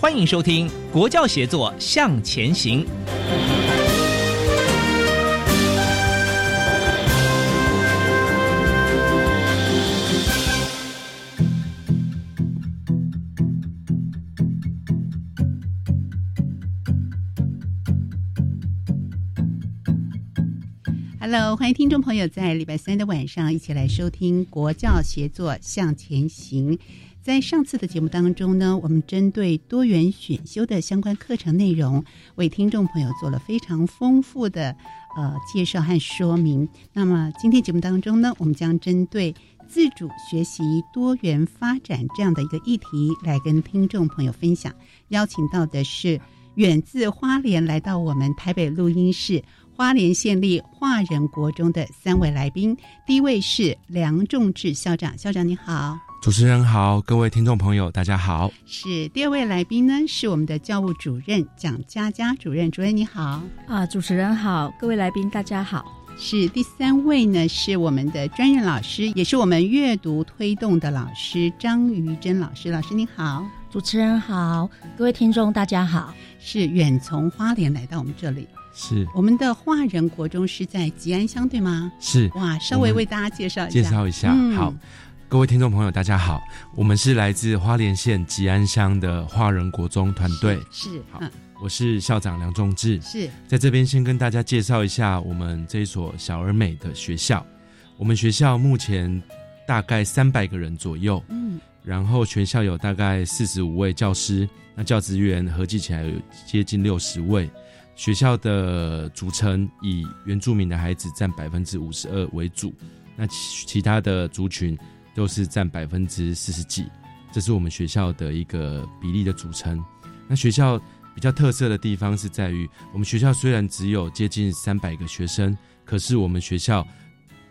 欢迎收听《国教协作向前行》。Hello，欢迎听众朋友在礼拜三的晚上一起来收听《国教协作向前行》。在上次的节目当中呢，我们针对多元选修的相关课程内容，为听众朋友做了非常丰富的呃介绍和说明。那么今天节目当中呢，我们将针对自主学习多元发展这样的一个议题来跟听众朋友分享。邀请到的是远自花莲来到我们台北录音室。花莲县立华人国中的三位来宾，第一位是梁仲志校长，校长你好，主持人好，各位听众朋友大家好。是第二位来宾呢，是我们的教务主任蒋佳佳主任，主任你好啊，主持人好，各位来宾大家好。是第三位呢，是我们的专任老师，也是我们阅读推动的老师张瑜珍老师，老师你好，主持人好，各位听众大家好。是远从花莲来到我们这里。是我们的华人国中是在吉安乡，对吗？是哇，稍微为大家介绍一下。介绍一下，好，各位听众朋友，大家好，我们是来自花莲县吉安乡的华人国中团队。是好，我是校长梁仲志。是在这边先跟大家介绍一下我们这所小而美的学校。我们学校目前大概三百个人左右，嗯，然后全校有大概四十五位教师，那教职员合计起来有接近六十位。学校的组成以原住民的孩子占百分之五十二为主，那其其他的族群都是占百分之四十几，这是我们学校的一个比例的组成。那学校比较特色的地方是在于，我们学校虽然只有接近三百个学生，可是我们学校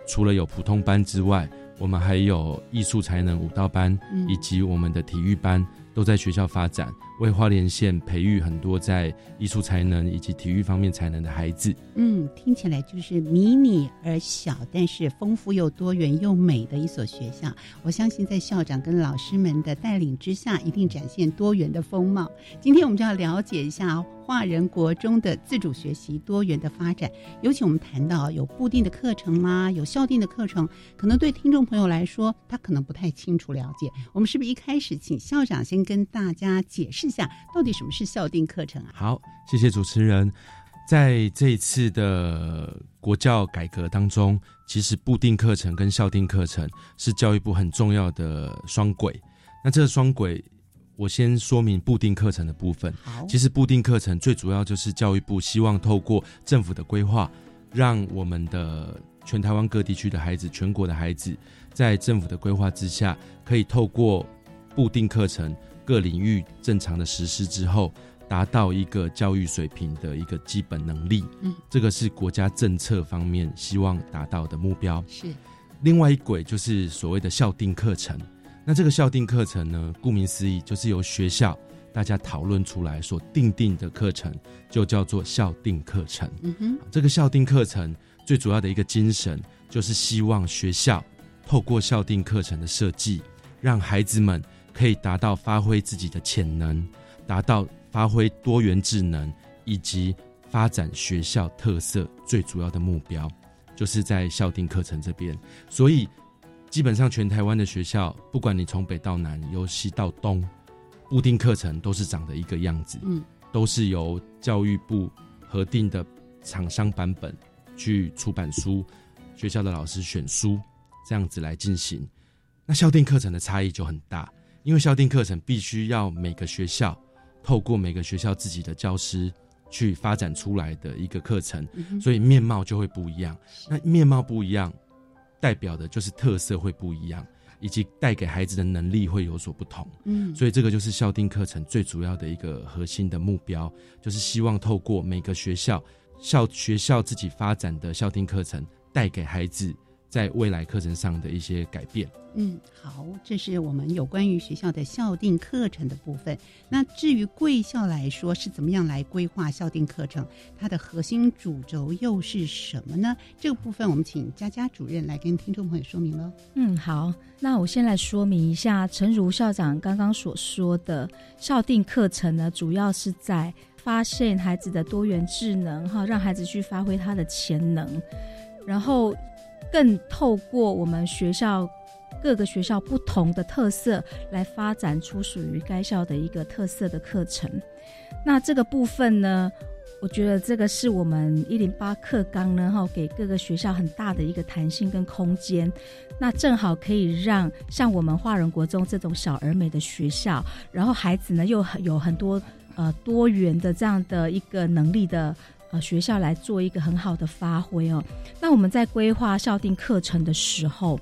除了有普通班之外，我们还有艺术才能舞蹈班，以及我们的体育班。都在学校发展，为花莲县培育很多在艺术才能以及体育方面才能的孩子。嗯，听起来就是迷你而小，但是丰富又多元又美的一所学校。我相信在校长跟老师们的带领之下，一定展现多元的风貌。今天我们就要了解一下华人国中的自主学习多元的发展。尤其我们谈到有固定的课程啦，有校定的课程，可能对听众朋友来说，他可能不太清楚了解。我们是不是一开始请校长先？跟大家解释一下，到底什么是校定课程啊？好，谢谢主持人。在这一次的国教改革当中，其实固定课程跟校定课程是教育部很重要的双轨。那这个双轨，我先说明固定课程的部分。其实固定课程最主要就是教育部希望透过政府的规划，让我们的全台湾各地区的孩子、全国的孩子，在政府的规划之下，可以透过固定课程。各领域正常的实施之后，达到一个教育水平的一个基本能力。嗯，这个是国家政策方面希望达到的目标。是，另外一轨就是所谓的校定课程。那这个校定课程呢，顾名思义，就是由学校大家讨论出来所定定的课程，就叫做校定课程。嗯哼，这个校定课程最主要的一个精神，就是希望学校透过校定课程的设计。让孩子们可以达到发挥自己的潜能，达到发挥多元智能以及发展学校特色最主要的目标，就是在校定课程这边。所以，基本上全台湾的学校，不管你从北到南，由西到东，固定课程都是长得一个样子，嗯，都是由教育部核定的厂商版本去出版书，学校的老师选书，这样子来进行。那校定课程的差异就很大，因为校定课程必须要每个学校透过每个学校自己的教师去发展出来的一个课程，所以面貌就会不一样。那面貌不一样，代表的就是特色会不一样，以及带给孩子的能力会有所不同。嗯，所以这个就是校定课程最主要的一个核心的目标，就是希望透过每个学校校学校自己发展的校定课程，带给孩子在未来课程上的一些改变。嗯，好，这是我们有关于学校的校定课程的部分。那至于贵校来说，是怎么样来规划校定课程？它的核心主轴又是什么呢？这个部分我们请佳佳主任来跟听众朋友说明喽。嗯，好，那我先来说明一下，陈如校长刚刚所说的校定课程呢，主要是在发现孩子的多元智能，哈，让孩子去发挥他的潜能，然后更透过我们学校。各个学校不同的特色，来发展出属于该校的一个特色的课程。那这个部分呢，我觉得这个是我们一零八课纲呢，哈，给各个学校很大的一个弹性跟空间。那正好可以让像我们华人国中这种小而美的学校，然后孩子呢又有很多呃多元的这样的一个能力的呃学校来做一个很好的发挥哦。那我们在规划校定课程的时候。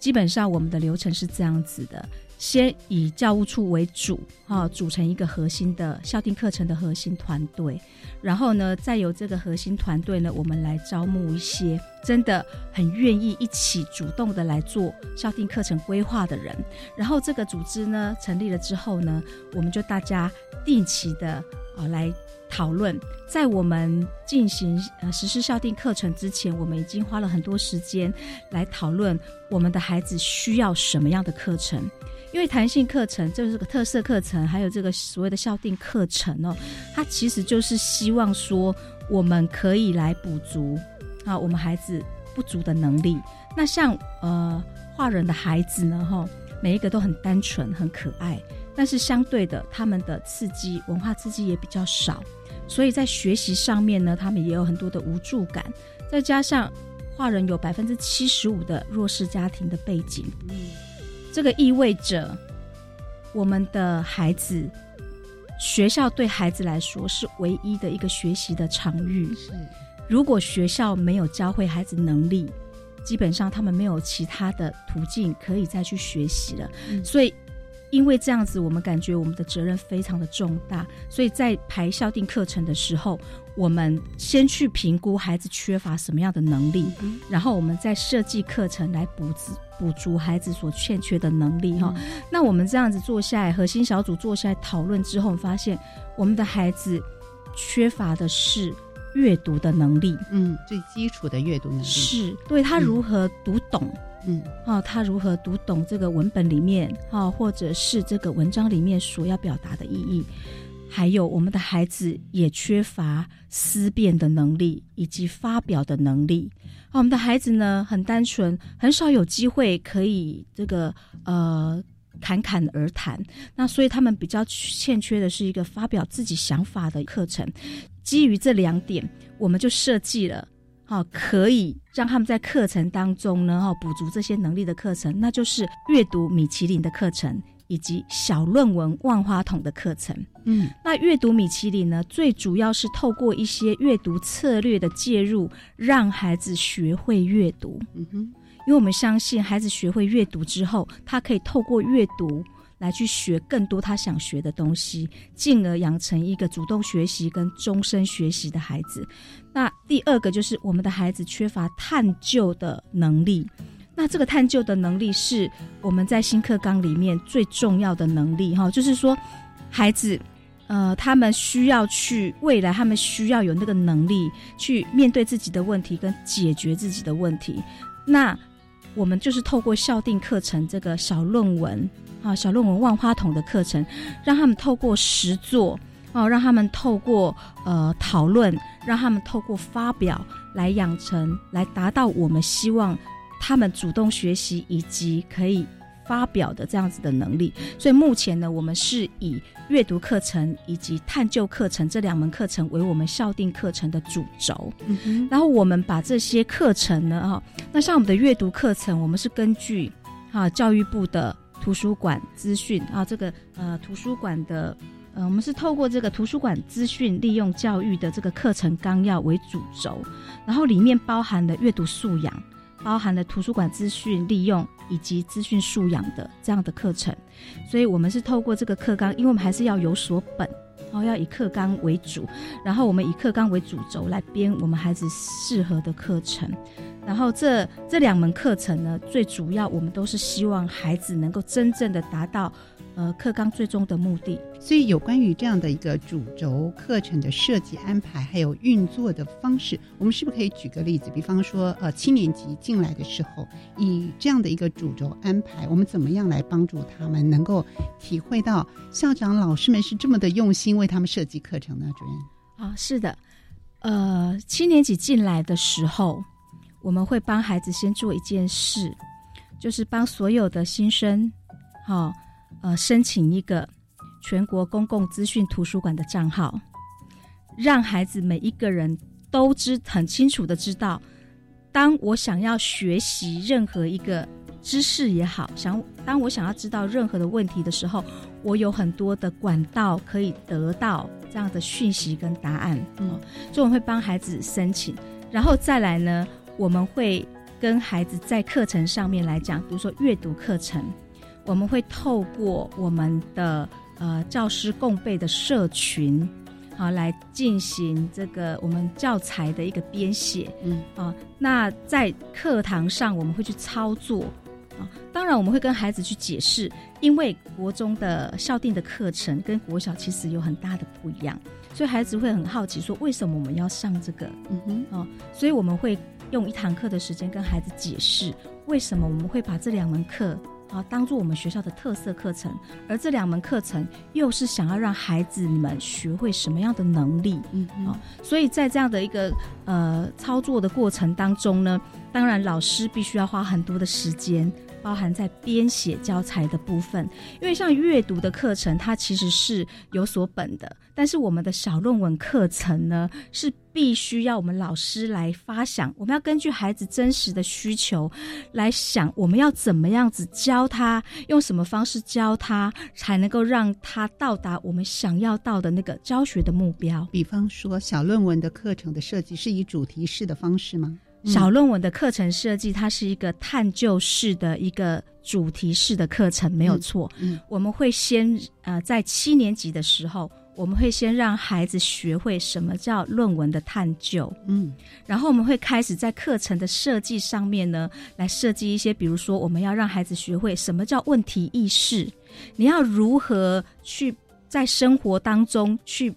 基本上我们的流程是这样子的：先以教务处为主，哈，组成一个核心的校定课程的核心团队，然后呢，再由这个核心团队呢，我们来招募一些真的很愿意一起主动的来做校定课程规划的人。然后这个组织呢成立了之后呢，我们就大家定期的啊来。讨论在我们进行呃实施校定课程之前，我们已经花了很多时间来讨论我们的孩子需要什么样的课程。因为弹性课程就是个特色课程，还有这个所谓的校定课程哦，它其实就是希望说我们可以来补足啊我们孩子不足的能力。那像呃画人的孩子呢，哈，每一个都很单纯、很可爱，但是相对的，他们的刺激文化刺激也比较少。所以在学习上面呢，他们也有很多的无助感，再加上华人有百分之七十五的弱势家庭的背景，嗯，这个意味着我们的孩子学校对孩子来说是唯一的一个学习的场域。是，如果学校没有教会孩子能力，基本上他们没有其他的途径可以再去学习了。所以。因为这样子，我们感觉我们的责任非常的重大，所以在排校定课程的时候，我们先去评估孩子缺乏什么样的能力，然后我们再设计课程来补足补足孩子所欠缺的能力哈。那我们这样子坐下来，核心小组坐下来讨论之后，发现我们的孩子缺乏的是阅读的能力，嗯，最基础的阅读能力。是对他如何读懂。嗯，哦，他如何读懂这个文本里面啊，或者是这个文章里面所要表达的意义？还有，我们的孩子也缺乏思辨的能力以及发表的能力。啊，我们的孩子呢，很单纯，很少有机会可以这个呃侃侃而谈。那所以他们比较欠缺的是一个发表自己想法的课程。基于这两点，我们就设计了。好，可以让他们在课程当中呢，哈，补足这些能力的课程，那就是阅读米其林的课程以及小论文万花筒的课程。嗯，那阅读米其林呢，最主要是透过一些阅读策略的介入，让孩子学会阅读。嗯哼，因为我们相信，孩子学会阅读之后，他可以透过阅读。来去学更多他想学的东西，进而养成一个主动学习跟终身学习的孩子。那第二个就是我们的孩子缺乏探究的能力。那这个探究的能力是我们在新课纲里面最重要的能力哈，就是说孩子呃他们需要去未来他们需要有那个能力去面对自己的问题跟解决自己的问题。那我们就是透过校定课程这个小论文啊，小论文万花筒的课程，让他们透过实作哦，让他们透过呃讨论，让他们透过发表来养成，来达到我们希望他们主动学习以及可以。发表的这样子的能力，所以目前呢，我们是以阅读课程以及探究课程这两门课程为我们校定课程的主轴。嗯然后我们把这些课程呢，哈，那像我们的阅读课程，我们是根据哈教育部的图书馆资讯啊，这个呃图书馆的呃，我们是透过这个图书馆资讯利用教育的这个课程纲要为主轴，然后里面包含了阅读素养。包含了图书馆资讯利用以及资讯素养的这样的课程，所以我们是透过这个课纲，因为我们还是要有所本，然后要以课纲为主，然后我们以课纲为主轴来编我们孩子适合的课程，然后这这两门课程呢，最主要我们都是希望孩子能够真正的达到。呃，课纲最终的目的，所以有关于这样的一个主轴课程的设计安排，还有运作的方式，我们是不是可以举个例子？比方说，呃，七年级进来的时候，以这样的一个主轴安排，我们怎么样来帮助他们能够体会到校长老师们是这么的用心为他们设计课程呢？主任啊，是的，呃，七年级进来的时候，我们会帮孩子先做一件事，就是帮所有的新生，好。呃，申请一个全国公共资讯图书馆的账号，让孩子每一个人都知很清楚的知道，当我想要学习任何一个知识也好，想当我想要知道任何的问题的时候，我有很多的管道可以得到这样的讯息跟答案。嗯，所以我们会帮孩子申请，然后再来呢，我们会跟孩子在课程上面来讲，比如说阅读课程。我们会透过我们的呃教师共备的社群，好来进行这个我们教材的一个编写，嗯。啊，那在课堂上我们会去操作。啊，当然我们会跟孩子去解释，因为国中的校定的课程跟国小其实有很大的不一样，所以孩子会很好奇说为什么我们要上这个，嗯哼。啊，所以我们会用一堂课的时间跟孩子解释为什么我们会把这两门课。啊，当做我们学校的特色课程，而这两门课程又是想要让孩子们学会什么样的能力？嗯，啊，所以在这样的一个呃操作的过程当中呢，当然老师必须要花很多的时间。包含在编写教材的部分，因为像阅读的课程，它其实是有所本的，但是我们的小论文课程呢，是必须要我们老师来发想，我们要根据孩子真实的需求来想，我们要怎么样子教他，用什么方式教他，才能够让他到达我们想要到的那个教学的目标。比方说，小论文的课程的设计是以主题式的方式吗？小论文的课程设计，它是一个探究式的一个主题式的课程，没有错。嗯，我们会先呃，在七年级的时候，我们会先让孩子学会什么叫论文的探究。嗯，然后我们会开始在课程的设计上面呢，来设计一些，比如说我们要让孩子学会什么叫问题意识，你要如何去在生活当中去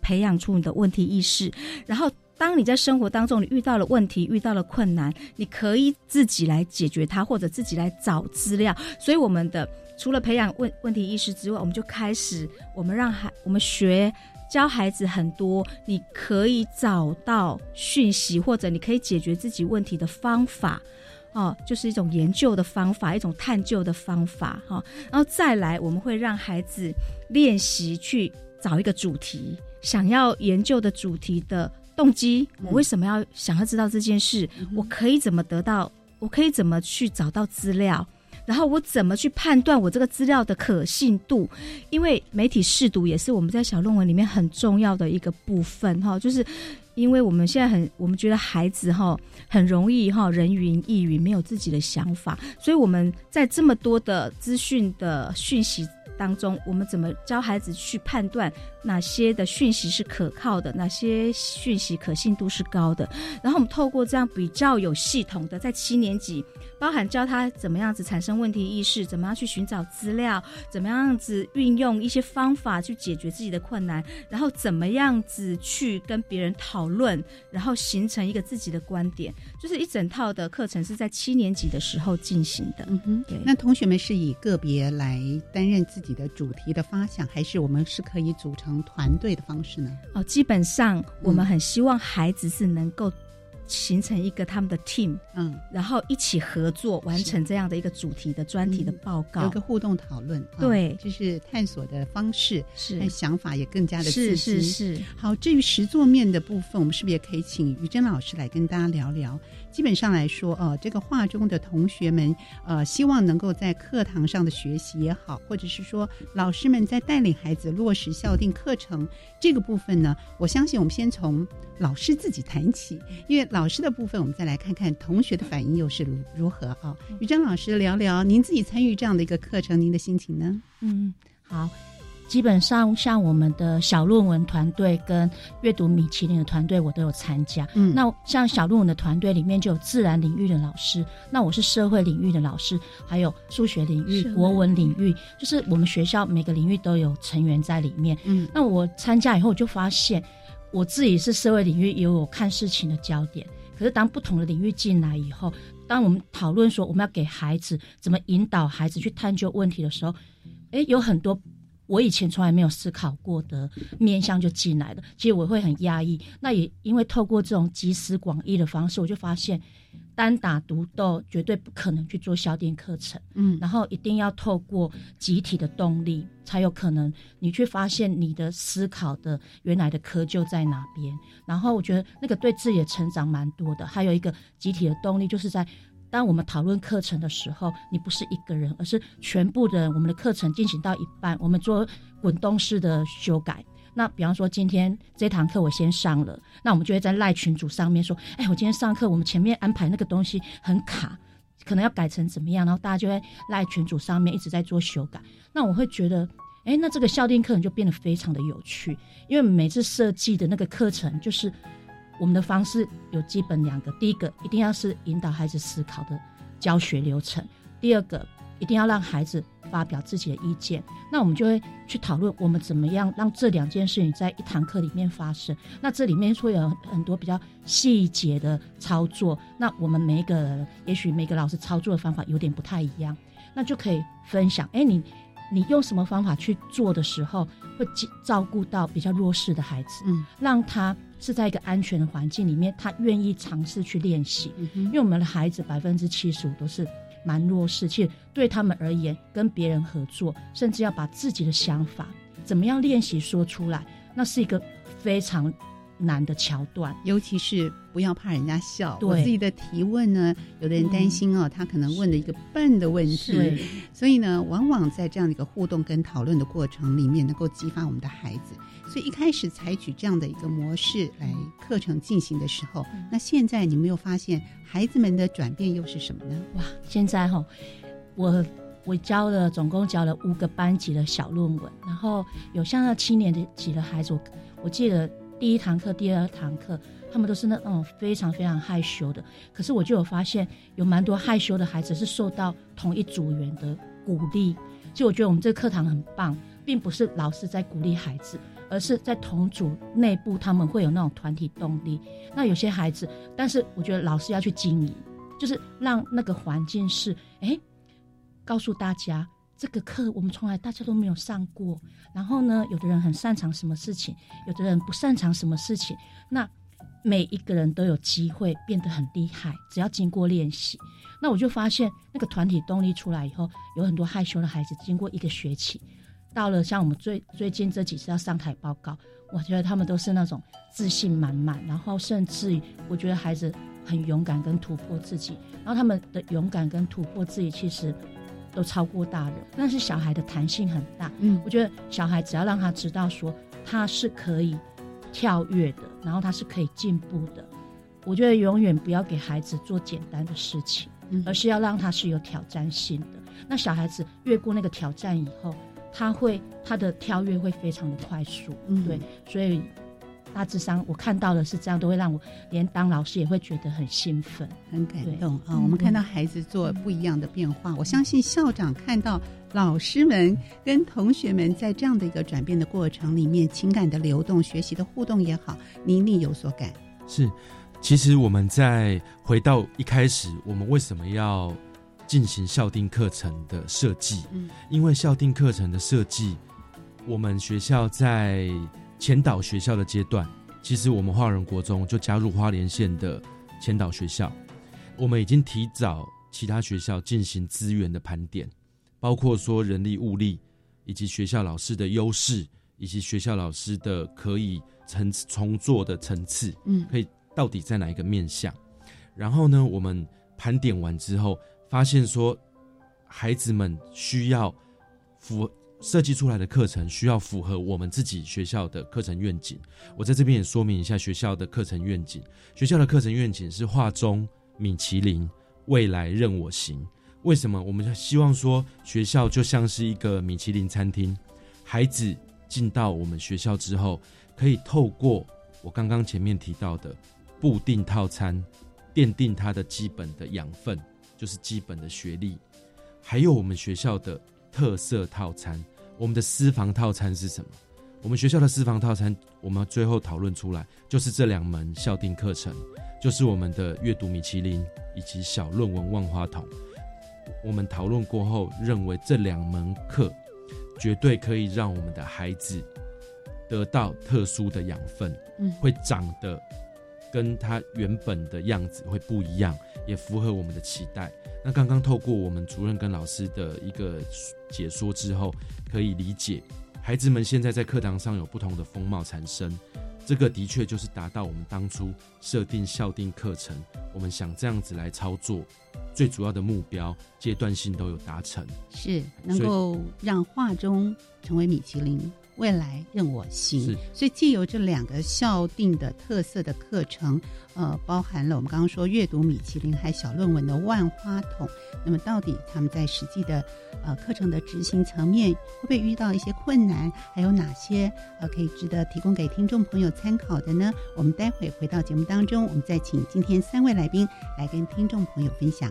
培养出你的问题意识，然后。当你在生活当中你遇到了问题，遇到了困难，你可以自己来解决它，或者自己来找资料。所以，我们的除了培养问问题意识之外，我们就开始我们让孩我们学教孩子很多，你可以找到讯息，或者你可以解决自己问题的方法，哦，就是一种研究的方法，一种探究的方法，哈。然后再来，我们会让孩子练习去找一个主题，想要研究的主题的。动机，我为什么要想要知道这件事？我可以怎么得到？我可以怎么去找到资料？然后我怎么去判断我这个资料的可信度？因为媒体试读也是我们在小论文里面很重要的一个部分哈，就是因为我们现在很，我们觉得孩子哈很容易哈人云亦云，没有自己的想法，所以我们在这么多的资讯的讯息。当中，我们怎么教孩子去判断哪些的讯息是可靠的，哪些讯息可信度是高的？然后我们透过这样比较有系统的，在七年级，包含教他怎么样子产生问题意识，怎么样去寻找资料，怎么样子运用一些方法去解决自己的困难，然后怎么样子去跟别人讨论，然后形成一个自己的观点，就是一整套的课程是在七年级的时候进行的。嗯哼，对。那同学们是以个别来担任自己的主题的发想，还是我们是可以组成团队的方式呢？哦，基本上我们很希望孩子是能够。形成一个他们的 team，嗯，然后一起合作完成这样的一个主题的专题的报告，有个互动讨论，对，就是探索的方式是。想法也更加的是是是。好，至于实作面的部分，我们是不是也可以请于真老师来跟大家聊聊？基本上来说，呃，这个画中的同学们，呃，希望能够在课堂上的学习也好，或者是说老师们在带领孩子落实校定课程这个部分呢，我相信我们先从老师自己谈起，因为老师的部分，我们再来看看同学的反应又是如如何啊？于珍老师聊聊您自己参与这样的一个课程，您的心情呢？嗯，好。基本上，像我们的小论文团队跟阅读米其林的团队，我都有参加。嗯，那像小论文的团队里面就有自然领域的老师，那我是社会领域的老师，还有数学领域、国文领域，就是我们学校每个领域都有成员在里面。嗯，那我参加以后，我就发现我自己是社会领域也有看事情的焦点，可是当不同的领域进来以后，当我们讨论说我们要给孩子怎么引导孩子去探究问题的时候，哎，有很多。我以前从来没有思考过的面向就进来了，其实我会很压抑。那也因为透过这种集思广益的方式，我就发现单打独斗绝对不可能去做小点课程。嗯，然后一定要透过集体的动力，才有可能你去发现你的思考的原来的窠臼在哪边。然后我觉得那个对自己的成长蛮多的。还有一个集体的动力，就是在。当我们讨论课程的时候，你不是一个人，而是全部的我们的课程进行到一半，我们做滚动式的修改。那比方说，今天这堂课我先上了，那我们就会在赖群组上面说：“哎，我今天上课，我们前面安排那个东西很卡，可能要改成怎么样？”然后大家就会赖群组上面一直在做修改。那我会觉得，哎，那这个校定课程就变得非常的有趣，因为每次设计的那个课程就是。我们的方式有基本两个，第一个一定要是引导孩子思考的教学流程，第二个一定要让孩子发表自己的意见。那我们就会去讨论我们怎么样让这两件事情在一堂课里面发生。那这里面会有很多比较细节的操作。那我们每一个也许每个老师操作的方法有点不太一样，那就可以分享。哎，你你用什么方法去做的时候，会照顾到比较弱势的孩子，嗯，让他。是在一个安全的环境里面，他愿意尝试去练习。因为我们的孩子百分之七十五都是蛮弱势，且对他们而言，跟别人合作，甚至要把自己的想法怎么样练习说出来，那是一个非常。难的桥段，尤其是不要怕人家笑。我自己的提问呢，有的人担心哦，他可能问了一个笨的问题，所以呢，往往在这样的一个互动跟讨论的过程里面，能够激发我们的孩子。所以一开始采取这样的一个模式来课程进行的时候，那现在你没有发现孩子们的转变又是什么呢？哇，现在哈，我我教了总共教了五个班级的小论文，然后有像那七年级的孩子，我我记得。第一堂课、第二堂课，他们都是那那种非常非常害羞的。可是我就有发现，有蛮多害羞的孩子是受到同一组员的鼓励。就我觉得我们这个课堂很棒，并不是老师在鼓励孩子，而是在同组内部他们会有那种团体动力。那有些孩子，但是我觉得老师要去经营，就是让那个环境是，哎，告诉大家。这个课我们从来大家都没有上过，然后呢，有的人很擅长什么事情，有的人不擅长什么事情，那每一个人都有机会变得很厉害，只要经过练习。那我就发现那个团体动力出来以后，有很多害羞的孩子，经过一个学期，到了像我们最最近这几次要上台报告，我觉得他们都是那种自信满满，然后甚至于我觉得孩子很勇敢跟突破自己，然后他们的勇敢跟突破自己其实。都超过大人，但是小孩的弹性很大。嗯，我觉得小孩只要让他知道说他是可以跳跃的，然后他是可以进步的。我觉得永远不要给孩子做简单的事情，而是要让他是有挑战性的。那小孩子越过那个挑战以后，他会他的跳跃会非常的快速，嗯对，所以。大智商，我看到的是这样，都会让我连当老师也会觉得很兴奋、很感动啊！我们看到孩子做不一样的变化，我相信校长看到老师们跟同学们在这样的一个转变的过程里面，情感的流动、学习的互动也好，你一定有所感。是，其实我们在回到一开始，我们为什么要进行校定课程的设计？嗯，因为校定课程的设计，我们学校在。前导学校的阶段，其实我们华人国中就加入花莲县的前导学校。我们已经提早其他学校进行资源的盘点，包括说人力物力，以及学校老师的优势，以及学校老师的可以层重做的层次，嗯，可以到底在哪一个面向？然后呢，我们盘点完之后，发现说孩子们需要符。设计出来的课程需要符合我们自己学校的课程愿景。我在这边也说明一下学校的课程愿景。学校的课程愿景是画中米其林，未来任我行。为什么？我们希望说学校就像是一个米其林餐厅，孩子进到我们学校之后，可以透过我刚刚前面提到的固定套餐，奠定他的基本的养分，就是基本的学历，还有我们学校的。特色套餐，我们的私房套餐是什么？我们学校的私房套餐，我们最后讨论出来就是这两门校定课程，就是我们的阅读米其林以及小论文万花筒。我们讨论过后，认为这两门课绝对可以让我们的孩子得到特殊的养分，嗯，会长得跟他原本的样子会不一样，也符合我们的期待。那刚刚透过我们主任跟老师的一个解说之后，可以理解孩子们现在在课堂上有不同的风貌产生，这个的确就是达到我们当初设定校定课程，我们想这样子来操作，最主要的目标阶段性都有达成，是能够让画中成为米其林。未来任我行，所以借由这两个校定的特色的课程，呃，包含了我们刚刚说阅读米其林还小论文的万花筒。那么，到底他们在实际的呃课程的执行层面，会不会遇到一些困难？还有哪些呃可以值得提供给听众朋友参考的呢？我们待会回到节目当中，我们再请今天三位来宾来跟听众朋友分享。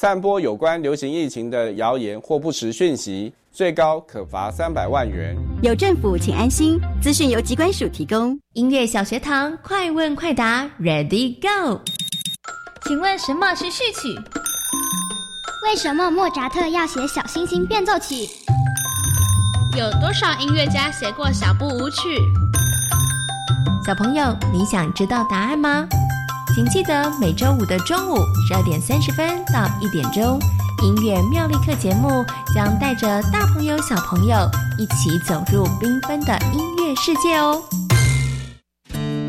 散播有关流行疫情的谣言或不实讯息，最高可罚三百万元。有政府，请安心。资讯由机关署提供。音乐小学堂，快问快答，Ready Go！请问什么是序曲？为什么莫扎特要写小星星变奏曲？有多少音乐家写过小步舞曲？小朋友，你想知道答案吗？请记得每周五的中午十二点三十分到一点钟，音乐妙力课节目将带着大朋友、小朋友一起走入缤纷的音乐世界哦。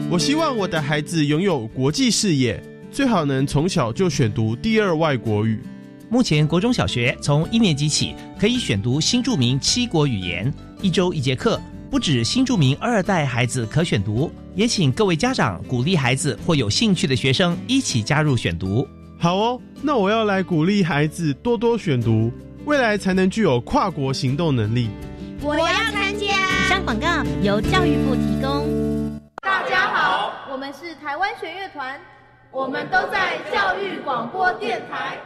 我希望我的孩子拥有国际视野，最好能从小就选读第二外国语。目前国中小学从一年级起可以选读新著名七国语言，一周一节课。不止新著名二代孩子可选读，也请各位家长鼓励孩子或有兴趣的学生一起加入选读。好哦，那我要来鼓励孩子多多选读，未来才能具有跨国行动能力。我要参加。以上广告由教育部提供。大家好，我们是台湾弦乐团，我们都在教育广播电台。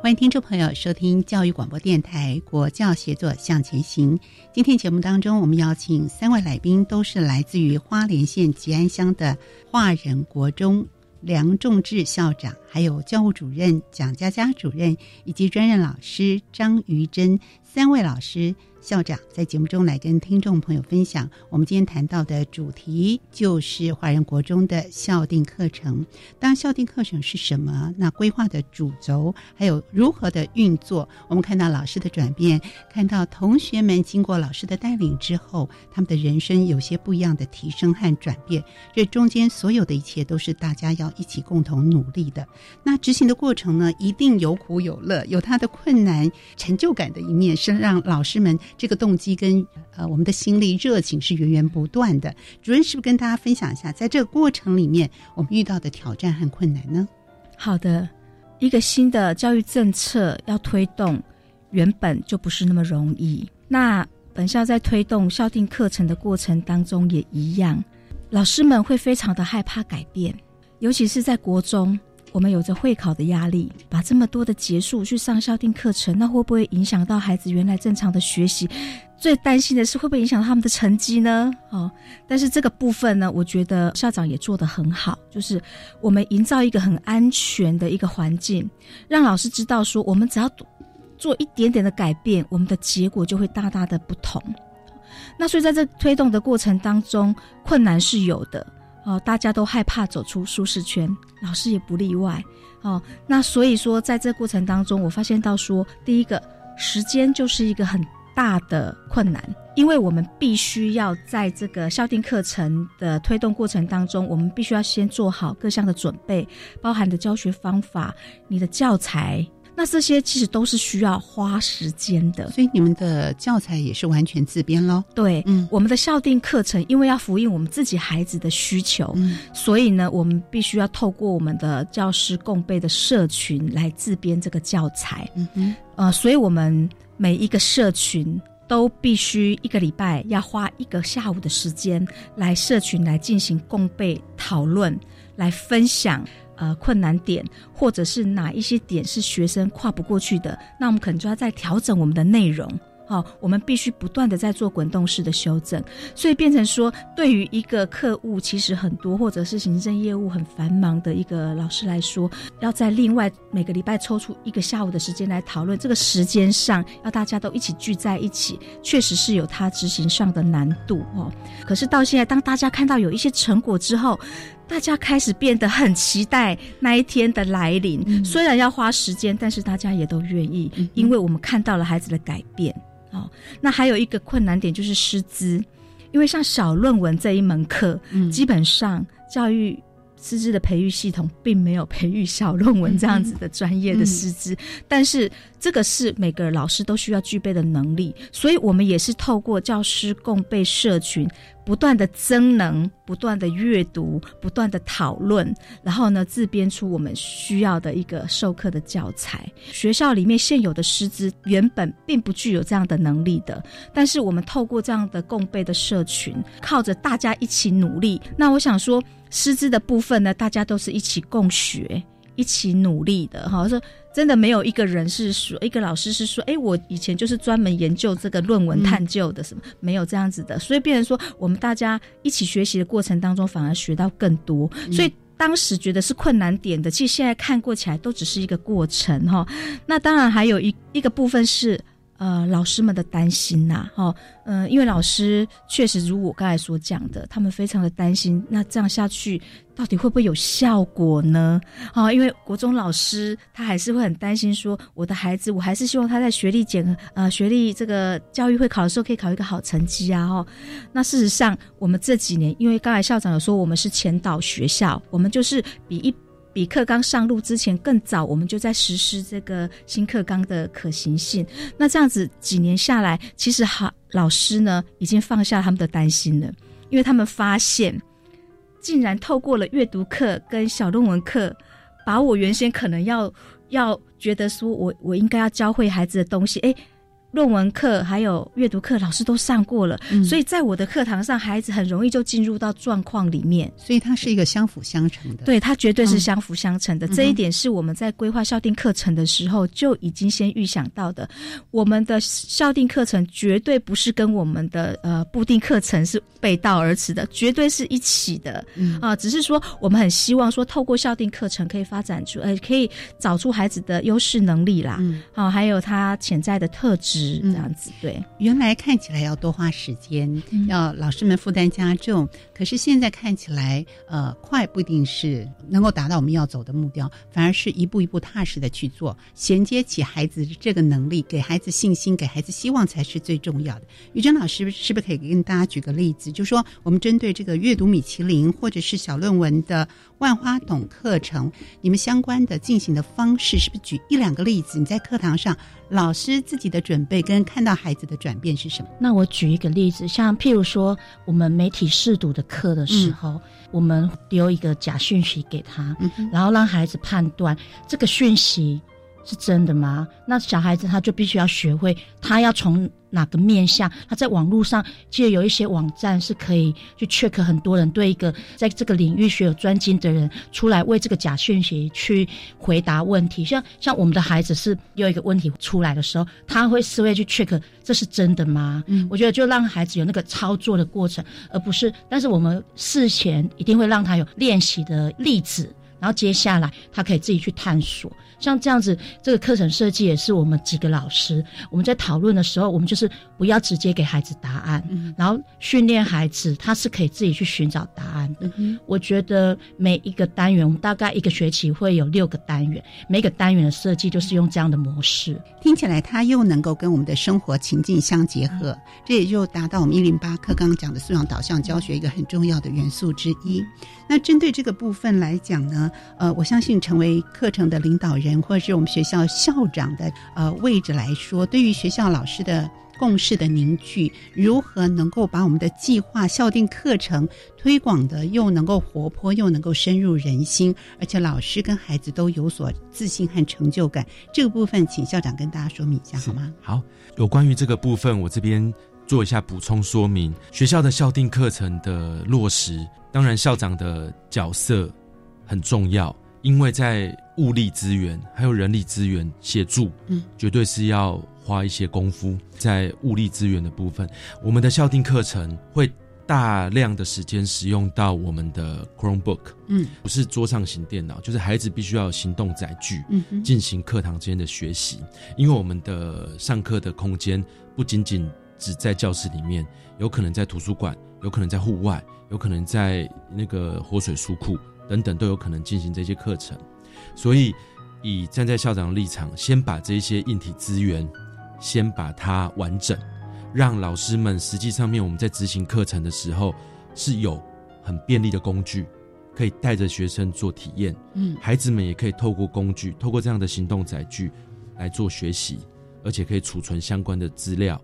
欢迎听众朋友收听教育广播电台国教协作向前行。今天节目当中，我们邀请三位来宾，都是来自于花莲县吉安乡的华人国中。梁仲志校长，还有教务主任蒋佳佳主任，以及专任老师张瑜珍三位老师。校长在节目中来跟听众朋友分享，我们今天谈到的主题就是华人国中的校定课程。当校定课程是什么？那规划的主轴还有如何的运作？我们看到老师的转变，看到同学们经过老师的带领之后，他们的人生有些不一样的提升和转变。这中间所有的一切都是大家要一起共同努力的。那执行的过程呢，一定有苦有乐，有它的困难、成就感的一面，是让老师们。这个动机跟呃我们的心力热情是源源不断的。主任是不是跟大家分享一下，在这个过程里面我们遇到的挑战和困难呢？好的，一个新的教育政策要推动，原本就不是那么容易。那本校在推动校定课程的过程当中也一样，老师们会非常的害怕改变，尤其是在国中。我们有着会考的压力，把这么多的结束去上校定课程，那会不会影响到孩子原来正常的学习？最担心的是会不会影响到他们的成绩呢？哦，但是这个部分呢，我觉得校长也做得很好，就是我们营造一个很安全的一个环境，让老师知道说，我们只要做一点点的改变，我们的结果就会大大的不同。那所以在这推动的过程当中，困难是有的。哦，大家都害怕走出舒适圈，老师也不例外。哦，那所以说，在这过程当中，我发现到说，第一个时间就是一个很大的困难，因为我们必须要在这个校定课程的推动过程当中，我们必须要先做好各项的准备，包含的教学方法、你的教材。那这些其实都是需要花时间的，所以你们的教材也是完全自编喽？对，嗯，我们的校定课程因为要符应我们自己孩子的需求，所以呢，我们必须要透过我们的教师共备的社群来自编这个教材。嗯哼，呃，所以我们每一个社群都必须一个礼拜要花一个下午的时间来社群来进行共备讨论，来分享。呃，困难点或者是哪一些点是学生跨不过去的，那我们可能就要再调整我们的内容好，我们必须不断的在做滚动式的修正，所以变成说，对于一个客户其实很多，或者是行政业务很繁忙的一个老师来说，要在另外每个礼拜抽出一个下午的时间来讨论，这个时间上要大家都一起聚在一起，确实是有它执行上的难度哦。可是到现在，当大家看到有一些成果之后，大家开始变得很期待那一天的来临。虽然要花时间，但是大家也都愿意，因为我们看到了孩子的改变。哦，那还有一个困难点就是师资，因为像小论文这一门课，基本上教育师资的培育系统并没有培育小论文这样子的专业的师资，但是这个是每个老师都需要具备的能力，所以我们也是透过教师共备社群。不断的增能，不断的阅读，不断的讨论，然后呢，自编出我们需要的一个授课的教材。学校里面现有的师资原本并不具有这样的能力的，但是我们透过这样的共备的社群，靠着大家一起努力。那我想说，师资的部分呢，大家都是一起共学。一起努力的哈，说真的，没有一个人是说，一个老师是说，哎，我以前就是专门研究这个论文探究的，什么没有这样子的，所以变成说，我们大家一起学习的过程当中，反而学到更多。所以当时觉得是困难点的，其实现在看过起来都只是一个过程哈。那当然还有一一个部分是。呃，老师们的担心呐，哈，嗯，因为老师确实如我刚才所讲的，他们非常的担心，那这样下去到底会不会有效果呢？啊，因为国中老师他还是会很担心，说我的孩子，我还是希望他在学历检呃学历这个教育会考的时候可以考一个好成绩啊，哈。那事实上，我们这几年，因为刚才校长有说，我们是前导学校，我们就是比一。比课纲上路之前更早，我们就在实施这个新课纲的可行性。那这样子几年下来，其实好老师呢已经放下他们的担心了，因为他们发现，竟然透过了阅读课跟小论文课，把我原先可能要要觉得说我我应该要教会孩子的东西，哎。论文课还有阅读课，老师都上过了，所以在我的课堂上，孩子很容易就进入到状况里面。所以它是一个相辅相成的，对，它绝对是相辅相成的。这一点是我们在规划校定课程的时候就已经先预想到的。我们的校定课程绝对不是跟我们的呃固定课程是背道而驰的，绝对是一起的。啊，只是说我们很希望说，透过校定课程可以发展出，呃，可以找出孩子的优势能力啦，好，还有他潜在的特质。这样子对，原来看起来要多花时间，要老师们负担加重，可是现在看起来，呃，快不一定是能够达到我们要走的目标，反而是一步一步踏实的去做，衔接起孩子这个能力，给孩子信心，给孩子希望才是最重要的。于珍老师是不是可以跟大家举个例子，就说我们针对这个阅读米其林或者是小论文的万花筒课程，你们相关的进行的方式，是不是举一两个例子？你在课堂上。老师自己的准备跟看到孩子的转变是什么？那我举一个例子，像譬如说，我们媒体试读的课的时候，我们丢一个假讯息给他，然后让孩子判断这个讯息。是真的吗？那小孩子他就必须要学会，他要从哪个面向？他在网络上其实有一些网站是可以去 check 很多人对一个在这个领域学有专精的人出来为这个假讯息去回答问题。像像我们的孩子是有一个问题出来的时候，他会思维去 check 这是真的吗？嗯，我觉得就让孩子有那个操作的过程，而不是。但是我们事前一定会让他有练习的例子。然后接下来，他可以自己去探索。像这样子，这个课程设计也是我们几个老师我们在讨论的时候，我们就是不要直接给孩子答案，然后训练孩子他是可以自己去寻找答案的。我觉得每一个单元，我们大概一个学期会有六个单元，每个单元的设计就是用这样的模式。听起来，它又能够跟我们的生活情境相结合，这也就达到我们一零八课刚刚讲的素养导向教学一个很重要的元素之一。那针对这个部分来讲呢？呃，我相信成为课程的领导人，或者是我们学校校长的呃位置来说，对于学校老师的共识的凝聚，如何能够把我们的计划校定课程推广的又能够活泼，又能够深入人心，而且老师跟孩子都有所自信和成就感，这个部分请校长跟大家说明一下好吗？好，有关于这个部分，我这边做一下补充说明。学校的校定课程的落实，当然校长的角色。很重要，因为在物力资源还有人力资源协助，嗯，绝对是要花一些功夫在物力资源的部分。我们的校定课程会大量的时间使用到我们的 Chromebook，嗯，不是桌上型电脑，就是孩子必须要有行动载具，嗯哼进行课堂之间的学习。因为我们的上课的空间不仅仅只在教室里面，有可能在图书馆，有可能在户外，有可能在那个活水书库等等，都有可能进行这些课程。所以，以站在校长的立场，先把这些硬体资源，先把它完整，让老师们实际上面我们在执行课程的时候是有很便利的工具，可以带着学生做体验。嗯孩子们也可以透过工具，透过这样的行动载具来做学习，而且可以储存相关的资料。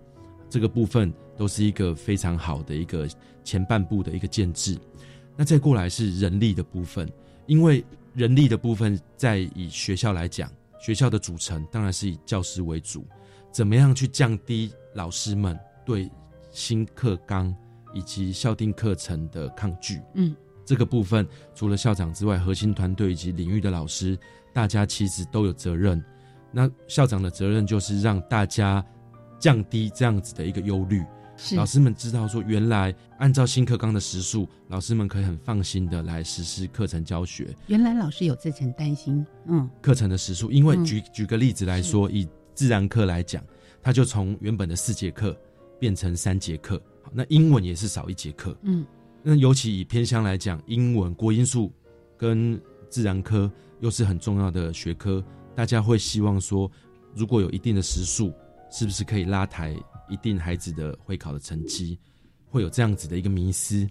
这个部分都是一个非常好的一个前半部的一个建制。那再过来是人力的部分，因为人力的部分在以学校来讲，学校的组成当然是以教师为主，怎么样去降低老师们对新课纲以及校定课程的抗拒？嗯，这个部分除了校长之外，核心团队以及领域的老师，大家其实都有责任。那校长的责任就是让大家降低这样子的一个忧虑。是老师们知道说，原来按照新课纲的时数，老师们可以很放心的来实施课程教学。原来老师有这层担心，嗯，课程的时数，因为嗯举、举个例子来说，以自然课来讲，它就从原本的四节课变成三节课。好，那英文也是少一节课。嗯，那尤其以偏乡来讲，英文、国英数跟自然科又是很重要的学科，大家会希望说，如果有一定的时数，是不是可以拉抬一定孩子的会考的成绩？会有这样子的一个迷思。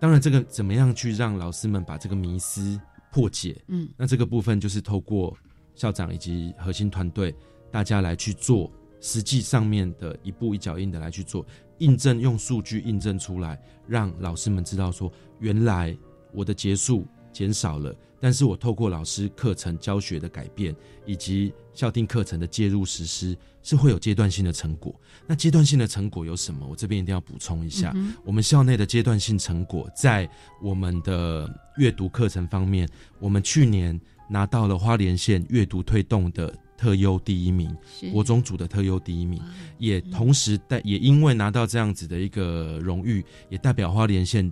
当然，这个怎么样去让老师们把这个迷思破解？嗯，那这个部分就是透过校长以及核心团队，大家来去做实际上面的一步一脚印的来去做印证，用数据印证出来，让老师们知道说，原来我的结束减少了，但是我透过老师课程教学的改变，以及校定课程的介入实施，是会有阶段性的成果。那阶段性的成果有什么？我这边一定要补充一下，嗯我们校内的阶段性成果，在我们的阅读课程方面，我们去年拿到了花莲县阅读推动的特优第一名，国中组的特优第一名，也同时代也因为拿到这样子的一个荣誉，也代表花莲县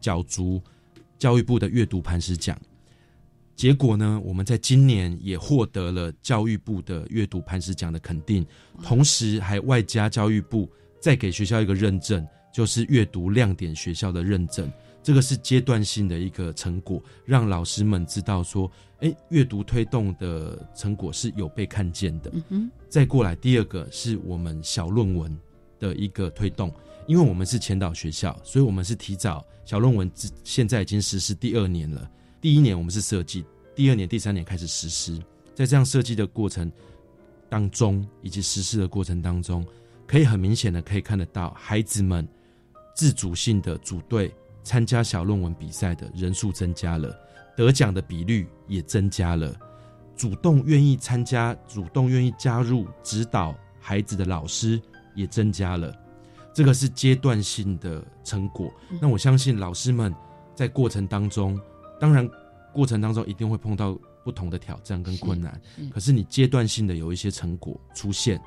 角逐教育部的阅读磐石奖。结果呢，我们在今年也获得了教育部的阅读磐石奖的肯定，同时还外加教育部再给学校一个认证，就是阅读亮点学校的认证。这个是阶段性的一个成果，让老师们知道说，哎，阅读推动的成果是有被看见的。嗯哼，再过来第二个是我们小论文的一个推动，因为我们是前导学校，所以我们是提早小论文之现在已经实施第二年了。第一年我们是设计，第二年、第三年开始实施。在这样设计的过程当中，以及实施的过程当中，可以很明显的可以看得到，孩子们自主性的组队参加小论文比赛的人数增加了，得奖的比率也增加了。主动愿意参加、主动愿意加入指导孩子的老师也增加了，这个是阶段性的成果。那我相信老师们在过程当中，当然过程当中一定会碰到不同的挑战跟困难，可是你阶段性的有一些成果出现，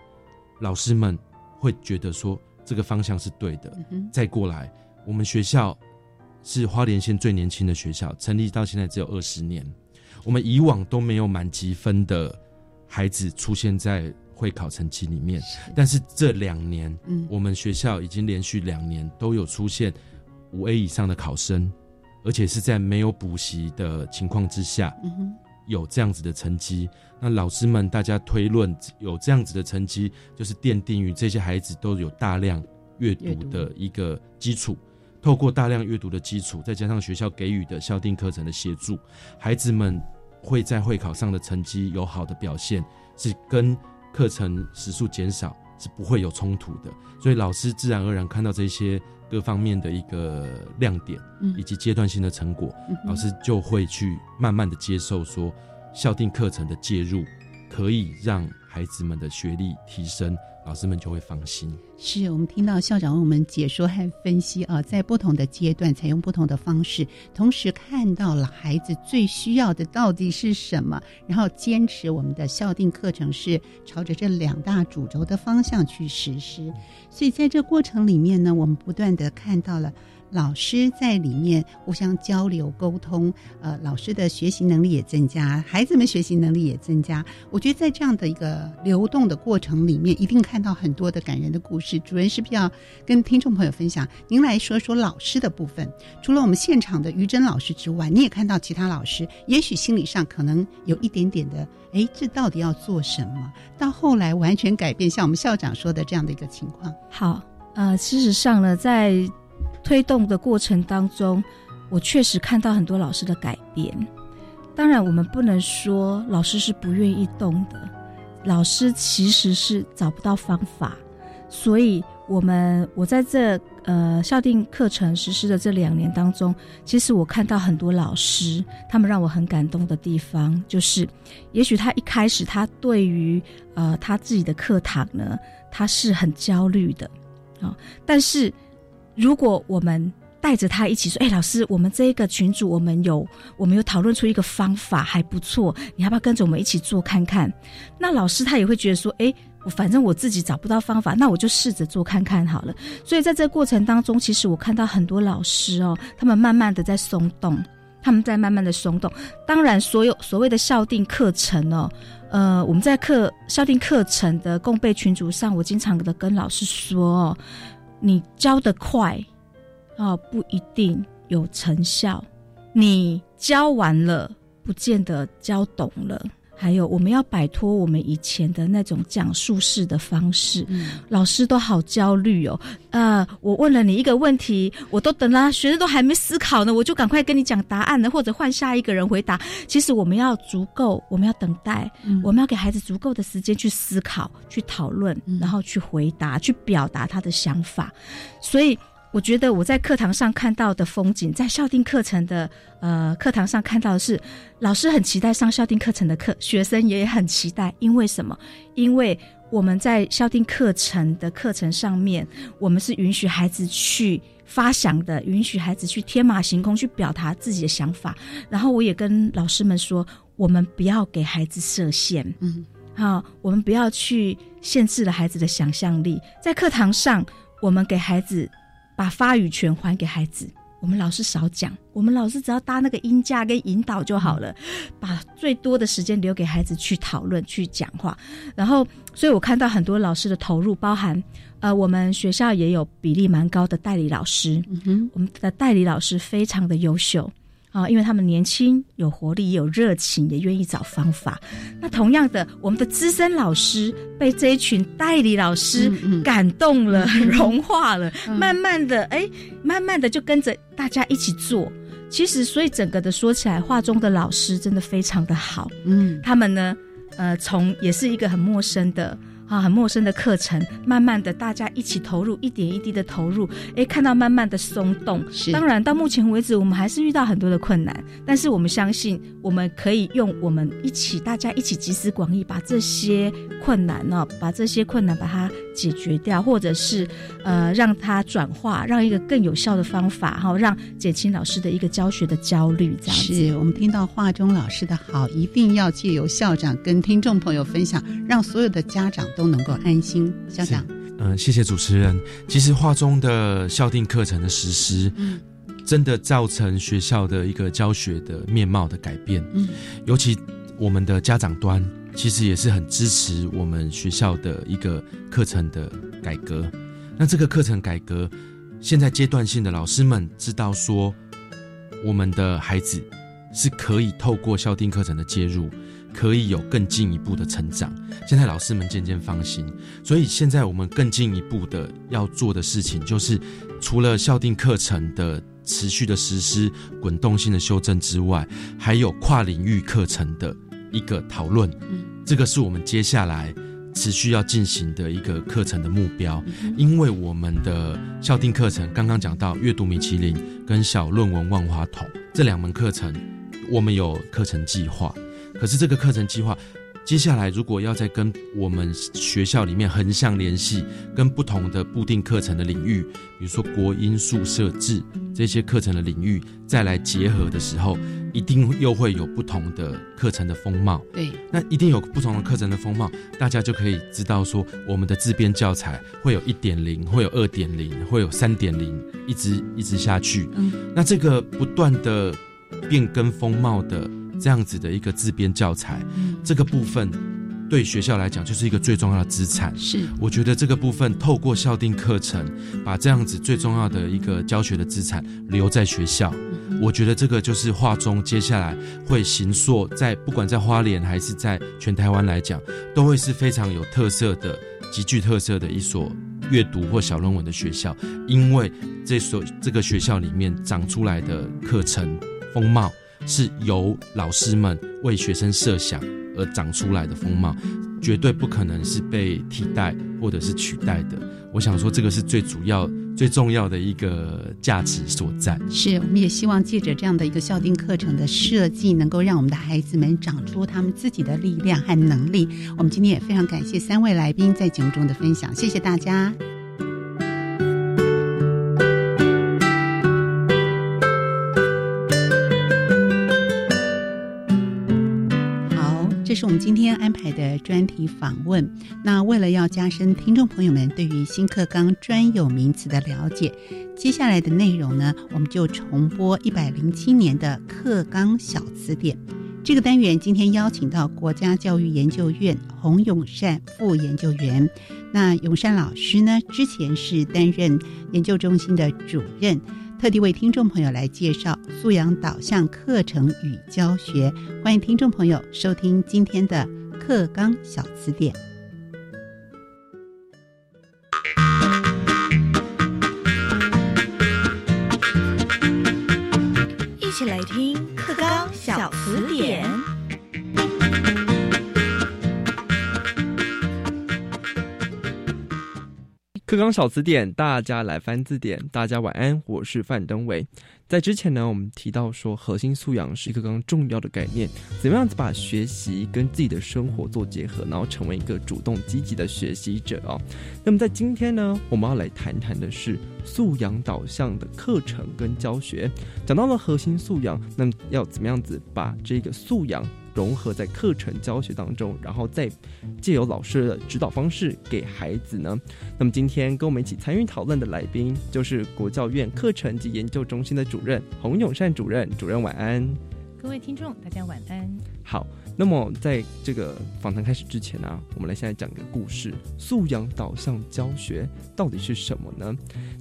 老师们会觉得说这个方向是对的。嗯再过来，我们学校是花莲县最年轻的学校，成立到现在只有二十年。我们以往都没有满级分的孩子出现在会考成绩里面，但是这两年，嗯我们学校已经连续两年都有出现五 A 以上的考生，而且是在没有补习的情况之下，嗯哼，有这样子的成绩。那老师们大家推论有这样子的成绩，就是奠定于这些孩子都有大量阅读的一个基础。透过大量阅读的基础，再加上学校给予的校定课程的协助，孩子们会在会考上的成绩有好的表现，是跟课程时数减少是不会有冲突的。所以老师自然而然看到这些各方面的一个亮点，嗯以及阶段性的成果，嗯老师就会去慢慢的接受说，校定课程的介入可以让孩孩子们的学历提升，老师们就会放心。是我们听到校长为我们解说和分析啊，在不同的阶段采用不同的方式，同时看到了孩子最需要的到底是什么，然后坚持我们的校定课程是朝着这两大主轴的方向去实施。所以在这过程里面呢，我们不断的看到了。老师在里面互相交流沟通，呃，老师的学习能力也增加，孩子们学习能力也增加。我觉得在这样的一个流动的过程里面，一定看到很多的感人的故事。主任是不是要跟听众朋友分享？您来说说老师的部分。除了我们现场的于真老师之外，你也看到其他老师，也许心理上可能有一点点的，哎，这到底要做什么？到后来完全改变，像我们校长说的这样的一个情况。好，呃，事实上呢，在推动的过程当中，我确实看到很多老师的改变。当然，我们不能说老师是不愿意动的，老师其实是找不到方法。所以，我们我在这呃校定课程实施的这两年当中，其实我看到很多老师，他们让我很感动的地方，就是也许他一开始他对于呃他自己的课堂呢，他是很焦虑的啊，但是。如果我们带着他一起说：“哎，老师，我们这一个群组，我们有我们有讨论出一个方法，还不错，你要不要跟着我们一起做看看？”那老师他也会觉得说：“哎，我反正我自己找不到方法，那我就试着做看看好了。”所以在这个过程当中，其实我看到很多老师哦，他们慢慢的在松动，他们在慢慢的松动。当然，所有所谓的校定课程哦，呃，我们在课校定课程的共备群组上，我经常的跟老师说。你教的快，啊，不一定有成效。你教完了，不见得教懂了。还有，我们要摆脱我们以前的那种讲述式的方式。老师都好焦虑哦。呃，我问了你一个问题，我都等了，学生都还没思考呢，我就赶快跟你讲答案了，或者换下一个人回答。其实我们要足够，我们要等待，我们要给孩子足够的时间去思考、去讨论，然后去回答、去表达他的想法。所以。我觉得我在课堂上看到的风景，在校定课程的呃课堂上看到的是，老师很期待上校定课程的课，学生也很期待。因为什么？因为我们在校定课程的课程上面，我们是允许孩子去发想的，允许孩子去天马行空去表达自己的想法。然后我也跟老师们说，我们不要给孩子设限，嗯，好，我们不要去限制了孩子的想象力。在课堂上，我们给孩子。把发语权还给孩子，我们老师少讲，我们老师只要搭那个音架跟引导就好了，把最多的时间留给孩子去讨论、去讲话。然后，所以我看到很多老师的投入，包含呃，我们学校也有比例蛮高的代理老师，我们的代理老师非常的优秀。啊，因为他们年轻、有活力、有热情，也愿意找方法。那同样的，我们的资深老师被这一群代理老师感动了、融化了，慢慢的，哎，慢慢的就跟着大家一起做。其实，所以整个的说起来，画中的老师真的非常的好。嗯，他们呢，呃，从也是一个很陌生的。啊，很陌生的课程，慢慢的大家一起投入，一点一滴的投入，哎，看到慢慢的松动。是，当然到目前为止，我们还是遇到很多的困难，但是我们相信，我们可以用我们一起，大家一起集思广益，把这些困难呢，把这些困难把它解决掉，或者是呃，让它转化，让一个更有效的方法，哈，让减轻老师的一个教学的焦虑。这样是我们听到画中老师的好，一定要借由校长跟听众朋友分享，让所有的家长。都能够安心。校长，嗯，谢谢主持人。其实画中的校定课程的实施，嗯，真的造成学校的一个教学的面貌的改变。嗯，尤其我们的家长端，其实也是很支持我们学校的一个课程的改革。那这个课程改革，现在阶段性的老师们知道说，我们的孩子是可以透过校定课程的介入。可以有更进一步的成长，现在老师们渐渐放心，所以现在我们更进一步的要做的事情，就是除了校定课程的持续的实施、滚动性的修正之外，还有跨领域课程的一个讨论。嗯，这个是我们接下来持续要进行的一个课程的目标。因为我们的校定课程刚刚讲到阅读米其林跟小论文万花筒这两门课程，我们有课程计划。可是这个课程计划接下来如果要再跟我们学校里面横向联系，跟不同的固定课程的领域，比如说国音、宿舍制这些课程的领域，再来结合的时候，一定又会有不同的课程的风貌。对，那一定有不同的课程的风貌，大家就可以知道说，我们的自编教材会有一点零，会有二点零，会有三点零，一直一直下去。嗯，那这个不断的变更风貌的。这样子的一个自编教材，这个部分对学校来讲就是一个最重要的资产。是，我觉得这个部分透过校定课程，把这样子最重要的一个教学的资产留在学校，我觉得这个就是画中接下来会行硕在不管在花莲还是在全台湾来讲，都会是非常有特色的、极具特色的一所阅读或小论文的学校，因为这所这个学校里面长出来的课程风貌。是由老师们为学生设想而长出来的风貌，绝对不可能是被替代或者是取代的。我想说，这个是最主要、最重要的一个价值所在。是，我们也希望借着这样的一个校定课程的设计，能够让我们的孩子们长出他们自己的力量和能力。我们今天也非常感谢三位来宾在节目中的分享，谢谢大家。是我们今天安排的专题访问。那为了要加深听众朋友们对于新课纲专有名词的了解，接下来的内容呢，我们就重播一百零七年的课纲小词典。这个单元今天邀请到国家教育研究院洪永善副研究员。那永善老师呢，之前是担任研究中心的主任。特地为听众朋友来介绍素养导向课程与教学，欢迎听众朋友收听今天的课纲小词典。一起来听课纲小词典。课纲小词典，大家来翻字典。大家晚安，我是范登伟。在之前呢，我们提到说，核心素养是一个更重要的概念，怎么样子把学习跟自己的生活做结合，然后成为一个主动积极的学习者哦。那么在今天呢，我们要来谈谈的是素养导向的课程跟教学。讲到了核心素养，那么要怎么样子把这个素养？融合在课程教学当中，然后再借由老师的指导方式给孩子呢。那么今天跟我们一起参与讨论的来宾，就是国教院课程及研究中心的主任洪永善主任。主任晚安，各位听众大家晚安。好。那么，在这个访谈开始之前呢，我们来现在讲个故事：素养导向教学到底是什么呢？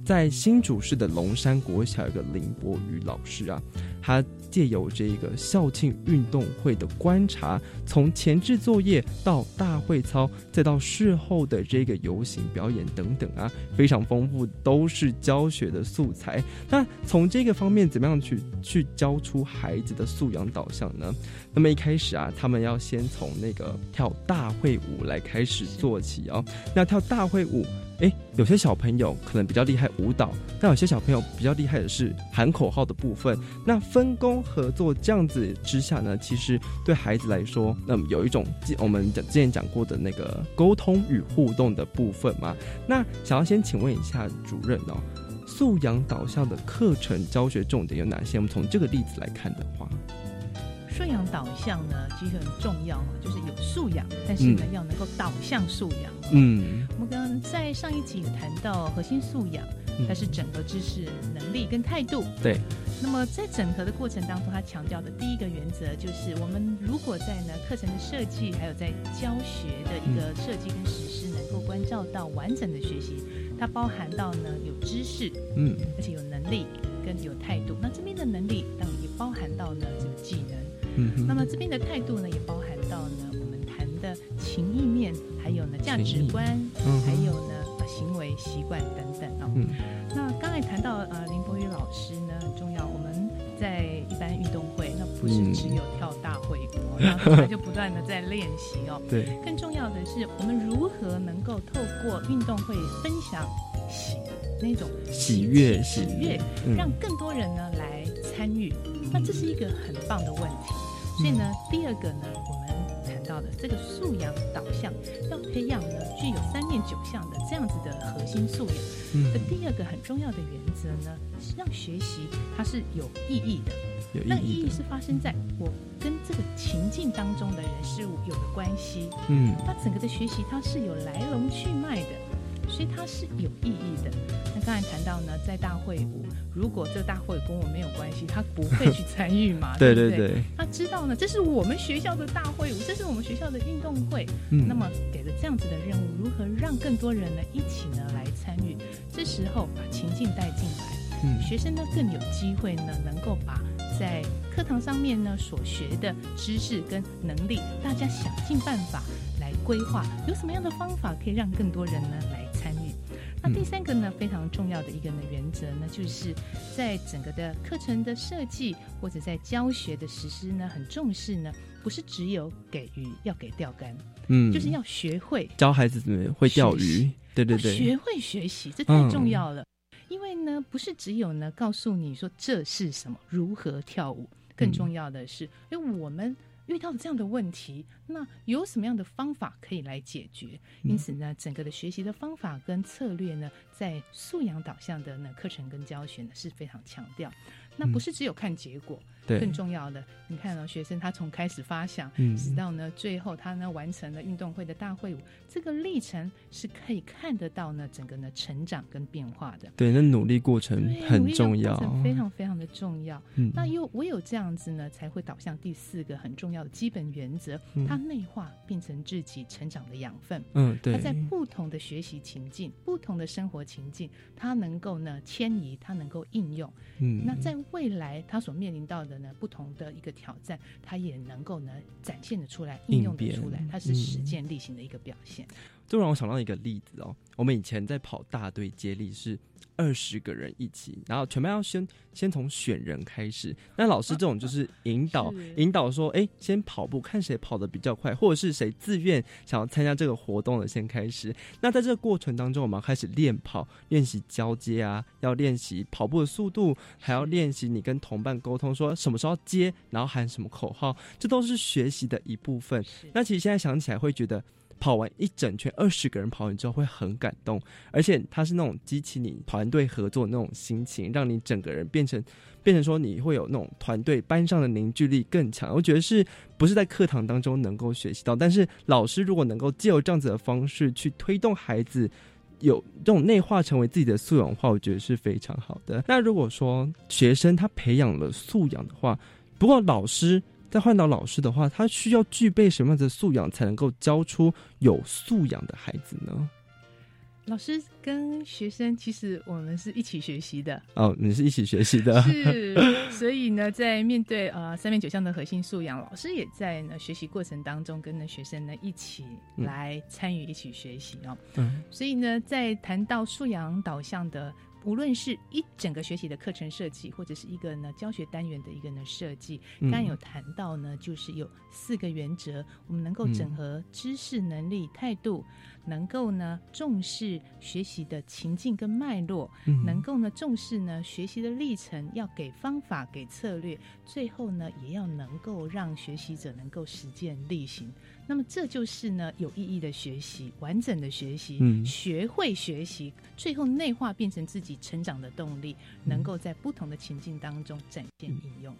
在新竹市的龙山国小，有个林博宇老师啊，他借由这个校庆运动会的观察，从前置作业到大会操，再到事后的这个游行表演等等啊，非常丰富，都是教学的素材。那从这个方面，怎么样去去教出孩子的素养导向呢？那么一开始啊，他他们要先从那个跳大会舞来开始做起哦。那跳大会舞，哎，有些小朋友可能比较厉害舞蹈，但有些小朋友比较厉害的是喊口号的部分。那分工合作这样子之下呢，其实对孩子来说，那么有一种我们讲之前讲过的那个沟通与互动的部分嘛。那想要先请问一下主任哦，素养导向的课程教学重点有哪些？我们从这个例子来看的话。素养导向呢，其实很重要嘛，就是有素养，但是呢，要能够导向素养。嗯，我们刚刚在上一集有谈到核心素养，它是整合知识、能力跟态度。对。那么在整合的过程当中，他强调的第一个原则就是，我们如果在呢课程的设计，还有在教学的一个设计跟实施，能够关照到完整的学习，它包含到呢有知识，嗯，而且有能力跟有态度。那这边的能力当然也包含到呢那么这边的态度呢，也包含到呢我们谈的情意面，还有呢价值观，还有呢行为习惯等等啊哦。那刚才谈到呃林博宇老师呢很重要，我们在一般运动会，那不是只有跳大会舞，然后他就不断的在练习哦。对，更重要的是我们如何能够透过运动会分享喜那种喜悦喜悦，让更多人呢来参与。那这是一个很棒的问题。所以呢，第二个呢，我们谈到到的，这个素养导向要培养呢具有三面九项的这样子的核心素养。嗯的第二个很重要的原则呢，是让学习它是有意义的。有意义那意义是发生在我跟这个情境当中的人事物有的关系。嗯那整个的学习它是有来龙去脉的，所以它是有意义的。那刚才谈到呢，在大会舞，如果这个大会跟我没有关系，他不会去参与嘛？对 对不对对他知道呢，这是我们学校的大会舞，这是我们学校的运动会。嗯那么给了这样子的任务，如何让更多人呢一起呢来参与？这时候把情境带进来，嗯学生呢更有机会呢能够把在课堂上面呢所学的知识跟能力，大家想尽办法来规划，有什么样的方法可以让更多人呢来？那第三个呢，非常重要的一个呢原则呢，就是在整个的课程的设计或者在教学的实施呢，很重视呢，不是只有给鱼，要给钓竿，嗯。就是要学会教孩子怎么会钓鱼，对对对，学会学习，这太重要了。因为呢，不是只有呢告诉你说这是什么，如何跳舞，更重要的是，因为我们遇到这样的问题，那有什么样的方法可以来解决？因此呢，整个的学习的方法跟策略呢，在素养导向的呢课程跟教学呢是非常强调。那不是只有看结果，对更重要的，你看哦，学生他从开始发想，嗯直到呢最后他呢完成了运动会的大会舞，这个历程是可以看得到呢整个呢成长跟变化的。对，那努力过程很重要，非常非常的重要。嗯那又唯有这样子呢，才会导向第四个很重要的基本原则，嗯它内化变成自己成长的养分。嗯对它在不同的学习情境、不同的生活情境，它能够呢迁移，它能够应用。嗯那在未来它所面临到的呢不同的一个挑战，它也能够呢展现的出来、应用的出来，它是实践力行的一个表现。就让我想到一个例子哦，我们以前在跑大队接力是二十个人一起，然后全班要先先从选人开始。那老师这种就是引导、是引导说，哎，先跑步，看谁跑得比较快，或者是谁自愿想要参加这个活动的先开始。那在这个过程当中，我们要开始练跑，练习交接啊，要练习跑步的速度，还要练习你跟同伴沟通，说什么时候接，然后喊什么口号，这都是学习的一部分。那其实现在想起来会觉得。跑完一整圈，二十个人跑完之后会很感动，而且它是那种激起你团队合作那种心情，让你整个人变成变成说你会有那种团队班上的凝聚力更强。我觉得是不是在课堂当中能够学习到，但是老师如果能够借由这样子的方式去推动孩子。有这种内化成为自己的素养的话，我觉得是非常好的。那如果说学生他培养了素养的话，不过老师再换到老师的话，他需要具备什么样的素养才能够教出有素养的孩子呢？老师跟学生其实我们是一起学习的。哦，你是一起学习的，是，所以呢，在面对呃三面九项的核心素养，老师也在呢学习过程当中跟呢学生呢一起来参与，一起学习哦。嗯，所以呢，在谈到素养导向的。无论是一整个学习的课程设计，或者是一个呢教学单元的一个呢设计，嗯刚刚有谈到呢，就是有四个原则，我们能够整合知识、能力、态度，能够呢重视学习的情境跟脉络，嗯能够呢重视呢学习的历程，要给方法、给策略，最后呢也要能够让学习者能够实践力行。那么这就是呢有意义的学习，完整的学习，嗯学会学习，最后内化变成自己成长的动力，能够在不同的情境当中展现应用。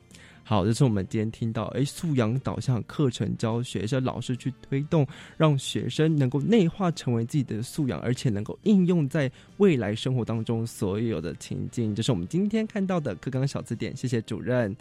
好，这是我们今天听到，哎，素养导向课程教学生老师去推动，让学生能够内化成为自己的素养，而且能够应用在未来生活当中所有的情境。这是我们今天看到的课纲小字典，谢谢主任。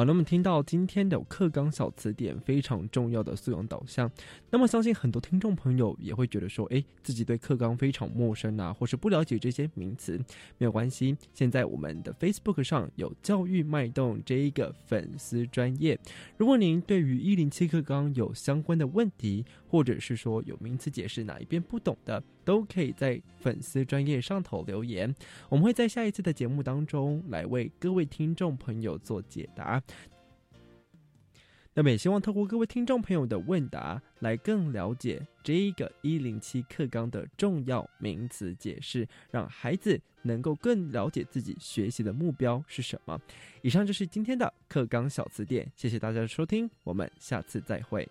好，那么听到今天的课纲小词典非常重要的素养导向，那么相信很多听众朋友也会觉得说，诶，自己对课纲非常陌生啊，或是不了解这些名词，没有关系。现在我们的 Facebook 上有教育脉动这一个粉丝专业，如果您对于一零七课纲有相关的问题，或者是说有名词解释哪一边不懂的，都可以在粉丝专业上头留言，我们会在下一次的节目当中来为各位听众朋友做解答。那么也希望透过各位听众朋友的问答，来更了解这一个一零七课纲的重要名词解释，让孩子能够更了解自己学习的目标是什么。以上就是今天的课纲小词典，谢谢大家的收听，我们下次再会。